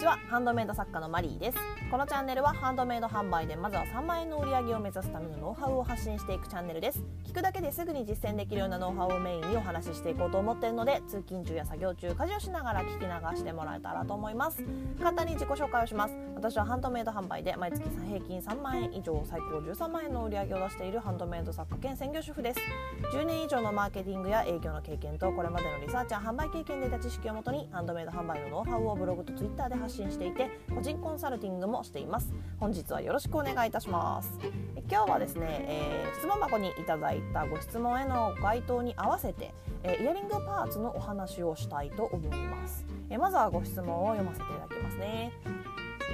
ちは。ハンドメイド作家のマリーです。このチャンネルはハンドメイド販売でまずは3万円の売り上げを目指すためのノウハウを発信していくチャンネルです。聞くだけですぐに実践できるようなノウハウをメインにお話ししていこうと思っているので通勤中や作業中家事をしながら聞き流してもらえたらと思います。簡単に自己紹介をします。私はハンドメイド販売で毎月平均3万円以上最高13万円の売り上げを出しているハンドメイド作家兼専業主婦です。10年以上のマーケティングや営業の経験とこれまでのリサーチや販売経験で得た知識をもとにハンドメイド販売のノウハウをブログとツイッターで発信していて個人コンサルティングもしています。本日はよろしくお願いいたします。今日はですね、えー、質問箱にいただいたご質問への回答に合わせて、えー、イヤリングパーツのお話をしたいと思います、えー、まずはご質問を読ませていただきますね。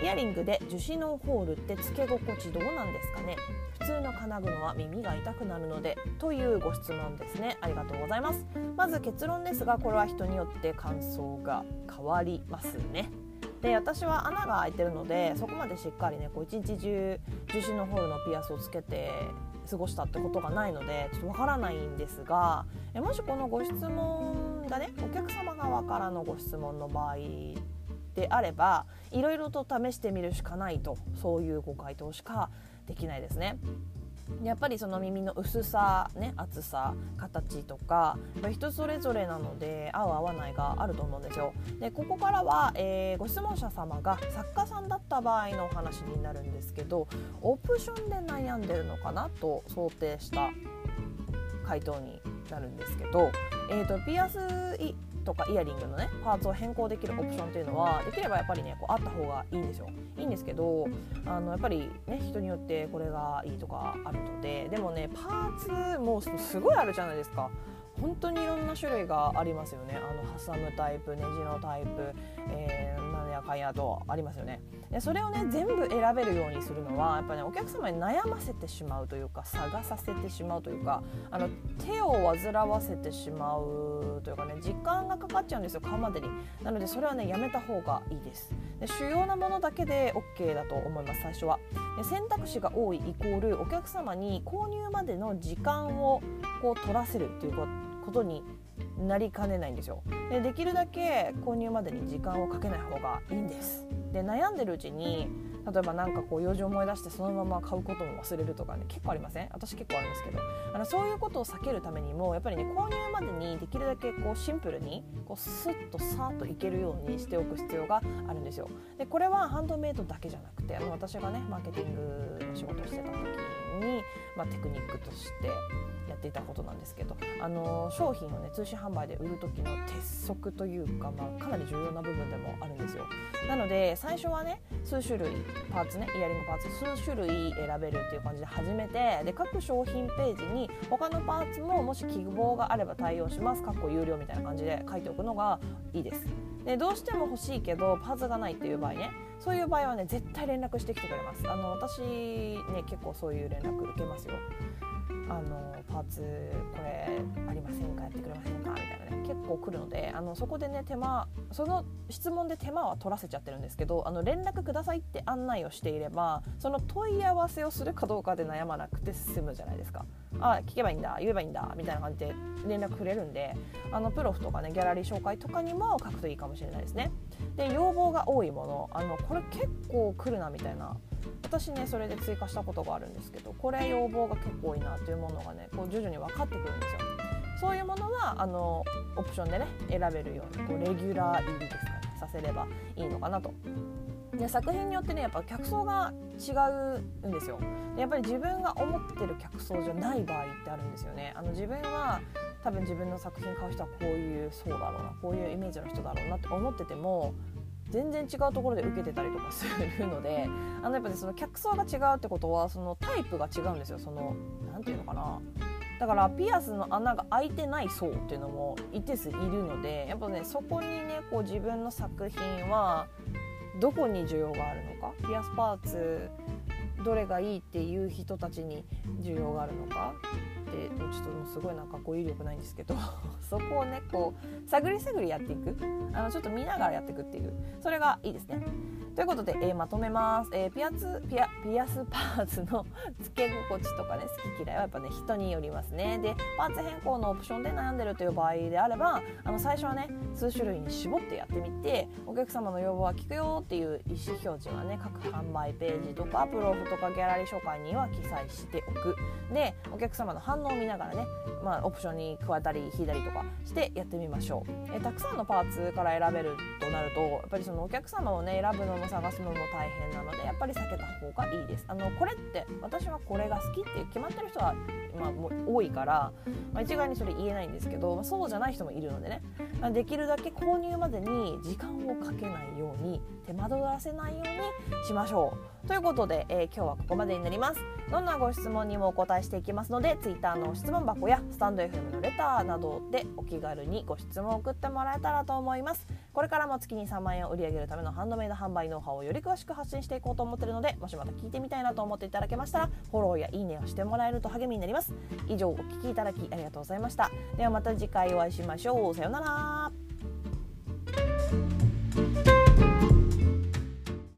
イヤリングで樹脂のホールってつけ心地どうなんですかね。普通の金具のは耳が痛くなるのでというご質問ですね。ありがとうございます。まず結論ですがこれは人によって感想が変わりますね。で私は穴が開いてるのでそこまでしっかりねこう一日中樹脂のホールのピアスをつけて過ごしたってことがないのでちょっとわからないんですがえもしこのご質問がねお客様側からのご質問の場合であればいろいろと試してみるしかないとそういうご回答しかできないですね。やっぱりその耳の薄さ、ね、厚さ形とか人それぞれなので合う合わないがあると思うんですよ。でここからは、えー、ご質問者様が作家さんだった場合のお話になるんですけどオプションで悩んでるのかなと想定した回答になるんですけど、えーと、ピアスとかイヤリングのねパーツを変更できるオプションっていうのはできればやっぱりねこうあった方がいいんですよ。いいんですけどあのやっぱりね人によってこれがいいとかあるのででもねパーツもすごいあるじゃないですか。本当にいろんな種類がありますよね。あの挟むタイプネジのタイプ、えー、なんやかんやとありますよね。でそれをね全部選べるようにするのはやっぱりねお客様に悩ませてしまうというか探させてしまうというかあの手を煩わせてしまうというかね時間がかかっちゃうんですよ買うまでに。なのでそれはねやめた方がいいです。で主要なものだけで OK だと思います最初は。で選択肢が多いイコールお客様に購入までの時間をこう取らせるっていうことになりかねないんですよ。でできるだけ購入までに時間をかけない方がいいんです。で悩んでるうちに例えば何かこう用事を思い出してそのまま買うことも忘れるとかね結構ありません？私結構あるんですけど。あのそういうことを避けるためにもやっぱりね購入までにできるだけこうシンプルにこうスッとさっといけるようにしておく必要があるんですよ。でこれはハンドメイドだけじゃなくてあの私がねマーケティングの仕事をしてた時に、まあ、テクニックとしてやっていたことなんですけどあの商品をね通信販売で売る時の鉄則というか、まあ、かなり重要な部分でもあるんですよ。なので最初はね数種類パーツねイヤリングパーツ数種類選べるっていう感じで始めてで各商品ページに他のパーツももし希望があれば対応しますかっこ有料みたいな感じで書いておくのがいいです。でどうしても欲しいけどパーツがないっていう場合ねそういう場合はね絶対連絡してきてくれます。あの私ね結構そういう連絡受けますよ。あのパーツこれありませんか？やってくれませんか？みたいなね結構来るのであのそこでね手間その質問で手間は取らせちゃってるんですけどあの連絡くださいって案内をしていればその問い合わせをするかどうかで悩まなくて済むじゃないですか。あ聞けばいいんだ言えばいいんだみたいな感じで連絡くれるんであのプロフとかねギャラリー紹介とかにも書くといいかもしれないですね。で要望が多いものあのこれ結構来るなみたいな。私ねそれで追加したことがあるんですけどこれ要望が結構多いなというものがねこう徐々に分かってくるんですよ。そういうものはあのオプションでね選べるようにこうレギュラー入りですかねさせればいいのかなと。で作品によってねやっぱ客層が違うんですよ。でやっぱり自分が思ってる客層じゃない場合ってあるんですよね。あの自分は多分自分の作品買う人はこういうそうだろうなこういうイメージの人だろうなって思ってても全然違うところで受けてたりとかするのであのやっぱねその客層が違うってことはそのタイプが違うんですよ。その何て言うのかな。だからピアスの穴が開いてない層っていうのも一定数いるのでやっぱねそこにねこう自分の作品はどこに需要があるのか。ピアスパーツどれがいいっていう人たちに需要があるのか。ってちょっともうすごいなんか語彙力ないんですけど そこをねこう探り探りやっていく。あのちょっと見ながらやっていくっていう。それがいいですね。ということで、えー、まとめます、えー、ピアツピアピアスパーツの 付け心地とかね好き嫌いはやっぱね人によりますね。でパーツ変更のオプションで悩んでるという場合であればあの最初はね数種類に絞ってやってみてお客様の要望は聞くよっていう意思表示はね各販売ページとかプロフとかギャラリー紹介には記載しておく。でお客様の反応を見ながらね、まあ、オプションに加えたり引いたりとかしてやってみましょう。えたくさんのパーツから選べるとなるとやっぱりそのお客様をね選ぶのも探すのも大変なのでやっぱり避けた方がいいです。あのこれって私はこれが好きって決まってる人は、まあ、多いから、まあ、一概にそれ言えないんですけど、まあ、そうじゃない人もいるのでね。できるだけ購入までに時間をかけないように手間取らせないようにしましょう。ということで、えー、今日はここまでになります。どんなご質問にもお答えしていきますので Twitter の質問箱やスタンド FM のレターなどでお気軽にご質問を送ってもらえたらと思います。これからも月に3万円を売り上げるためのハンドメイド販売ノウハウをより詳しく発信していこうと思っているのでもしまた聞いてみたいなと思っていただけましたらフォローやいいねをしてもらえると励みになります。以上お聴きいただきありがとうございました。ではまた次回お会いしましょう。さようなら。